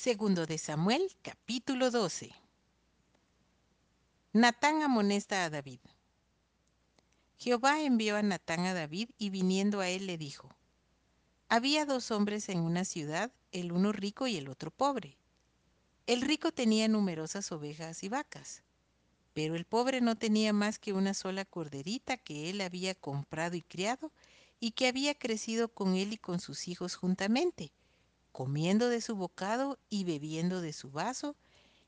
Segundo de Samuel, capítulo 12. Natán amonesta a David. Jehová envió a Natán a David y viniendo a él le dijo, Había dos hombres en una ciudad, el uno rico y el otro pobre. El rico tenía numerosas ovejas y vacas, pero el pobre no tenía más que una sola corderita que él había comprado y criado y que había crecido con él y con sus hijos juntamente, comiendo de su bocado y bebiendo de su vaso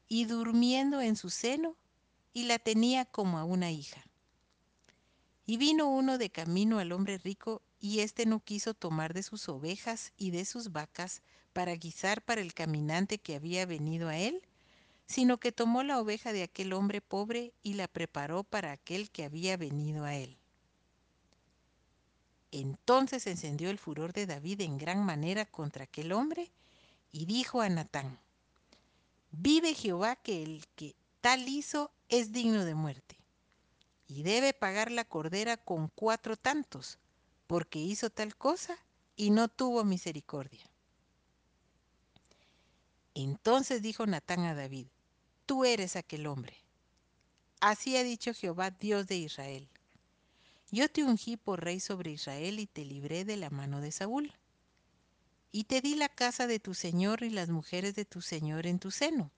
y durmiendo en su seno, y la tenía como a una hija. Y vino uno de camino al hombre rico, y éste no quiso tomar de sus ovejas y de sus vacas para guisar para el caminante que había venido a él, sino que tomó la oveja de aquel hombre pobre y la preparó para aquel que había venido a él. Entonces encendió el furor de David en gran manera contra aquel hombre y dijo a Natán, Vive Jehová que el que tal hizo es digno de muerte, y debe pagar la cordera con cuatro tantos, porque hizo tal cosa y no tuvo misericordia. Entonces dijo Natán a David, Tú eres aquel hombre. Así ha dicho Jehová, Dios de Israel. Yo te ungí por rey sobre Israel y te libré de la mano de Saúl. Y te di la casa de tu señor y las mujeres de tu señor en tu seno.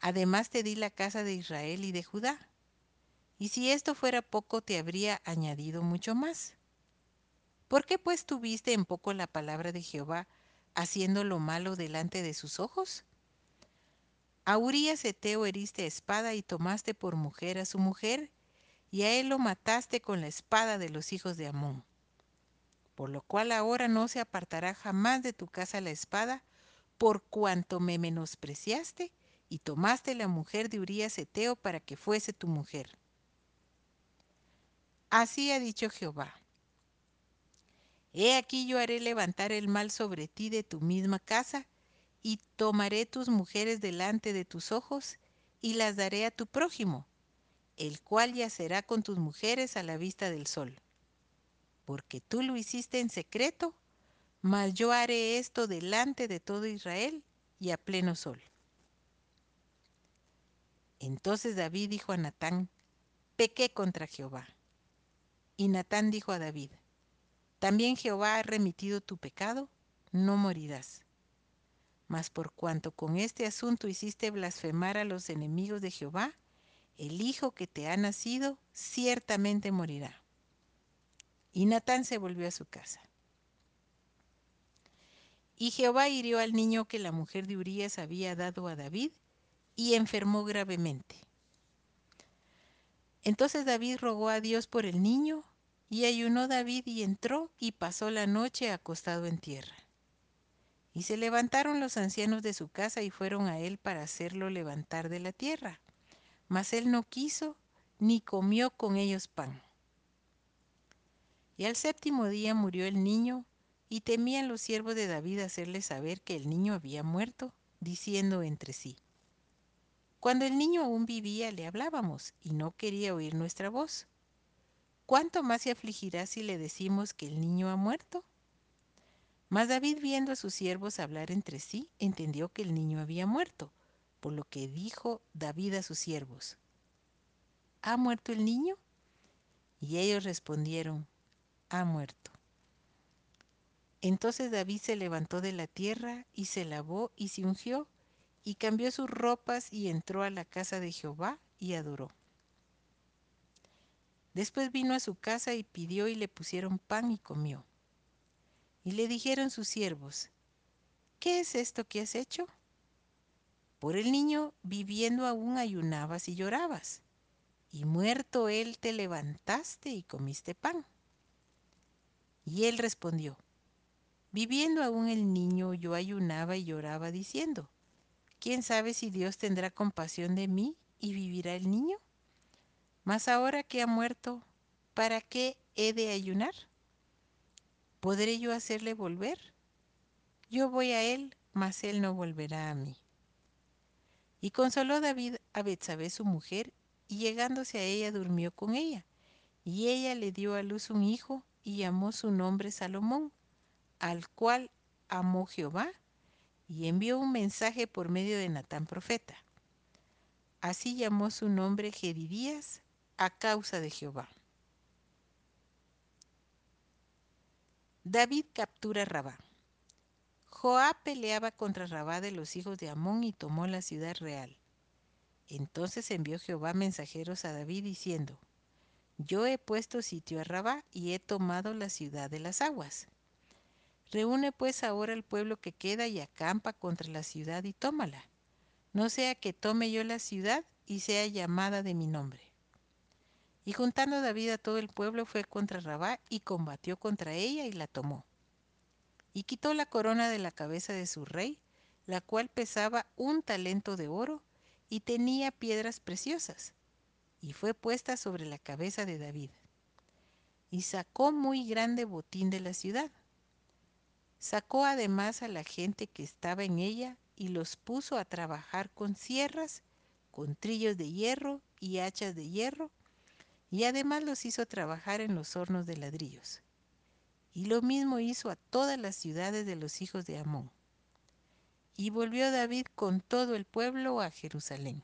Además te di la casa de Israel y de Judá. Y si esto fuera poco, te habría añadido mucho más. ¿Por qué pues tuviste en poco la palabra de Jehová, haciendo lo malo delante de sus ojos? A Urías Eteo heriste espada y tomaste por mujer a su mujer, y a él lo mataste con la espada de los hijos de Amón. Por lo cual ahora no se apartará jamás de tu casa la espada, por cuanto me menospreciaste y tomaste la mujer de Urías Eteo para que fuese tu mujer. Así ha dicho Jehová. He aquí yo haré levantar el mal sobre ti de tu misma casa, y tomaré tus mujeres delante de tus ojos, y las daré a tu prójimo, el cual yacerá con tus mujeres a la vista del sol. Porque tú lo hiciste en secreto, mas yo haré esto delante de todo Israel y a pleno sol. Entonces David dijo a Natán, pequé contra Jehová. Y Natán dijo a David, también Jehová ha remitido tu pecado, no morirás. Mas por cuanto con este asunto hiciste blasfemar a los enemigos de Jehová, el hijo que te ha nacido ciertamente morirá. Y Natán se volvió a su casa. Y Jehová hirió al niño que la mujer de Urías había dado a David y enfermó gravemente. Entonces David rogó a Dios por el niño y ayunó David y entró y pasó la noche acostado en tierra. Y se levantaron los ancianos de su casa y fueron a él para hacerlo levantar de la tierra. Mas él no quiso, ni comió con ellos pan. Y al séptimo día murió el niño, y temían los siervos de David hacerle saber que el niño había muerto, diciendo entre sí, Cuando el niño aún vivía le hablábamos, y no quería oír nuestra voz. ¿Cuánto más se afligirá si le decimos que el niño ha muerto? Mas David, viendo a sus siervos hablar entre sí, entendió que el niño había muerto, por lo que dijo David a sus siervos, ¿Ha muerto el niño? Y ellos respondieron, Ha muerto. Entonces David se levantó de la tierra y se lavó y se ungió y cambió sus ropas y entró a la casa de Jehová y adoró. Después vino a su casa y pidió y le pusieron pan y comió. Y le dijeron sus siervos, ¿qué es esto que has hecho? Por el niño viviendo aún ayunabas y llorabas, y muerto él te levantaste y comiste pan. Y él respondió, viviendo aún el niño yo ayunaba y lloraba diciendo, ¿quién sabe si Dios tendrá compasión de mí y vivirá el niño? Mas ahora que ha muerto, ¿para qué he de ayunar? ¿Podré yo hacerle volver? Yo voy a él, mas él no volverá a mí. Y consoló David a Betsabé su mujer, y llegándose a ella durmió con ella. Y ella le dio a luz un hijo, y llamó su nombre Salomón, al cual amó Jehová, y envió un mensaje por medio de Natán profeta. Así llamó su nombre Gedidías a causa de Jehová. David captura Rabá. Joab peleaba contra Rabá de los hijos de Amón y tomó la ciudad real. Entonces envió Jehová mensajeros a David diciendo, Yo he puesto sitio a Rabá y he tomado la ciudad de las aguas. Reúne pues ahora el pueblo que queda y acampa contra la ciudad y tómala. No sea que tome yo la ciudad y sea llamada de mi nombre. Y juntando David a todo el pueblo fue contra Rabá y combatió contra ella y la tomó. Y quitó la corona de la cabeza de su rey, la cual pesaba un talento de oro y tenía piedras preciosas, y fue puesta sobre la cabeza de David. Y sacó muy grande botín de la ciudad Sacó además a la gente que estaba en ella y los puso a trabajar con sierras, con trillos de hierro y hachas de hierro, y además los hizo trabajar en los hornos de ladrillos. Y lo mismo hizo a todas las ciudades de los hijos de Amón. Y volvió David con todo el pueblo a Jerusalén.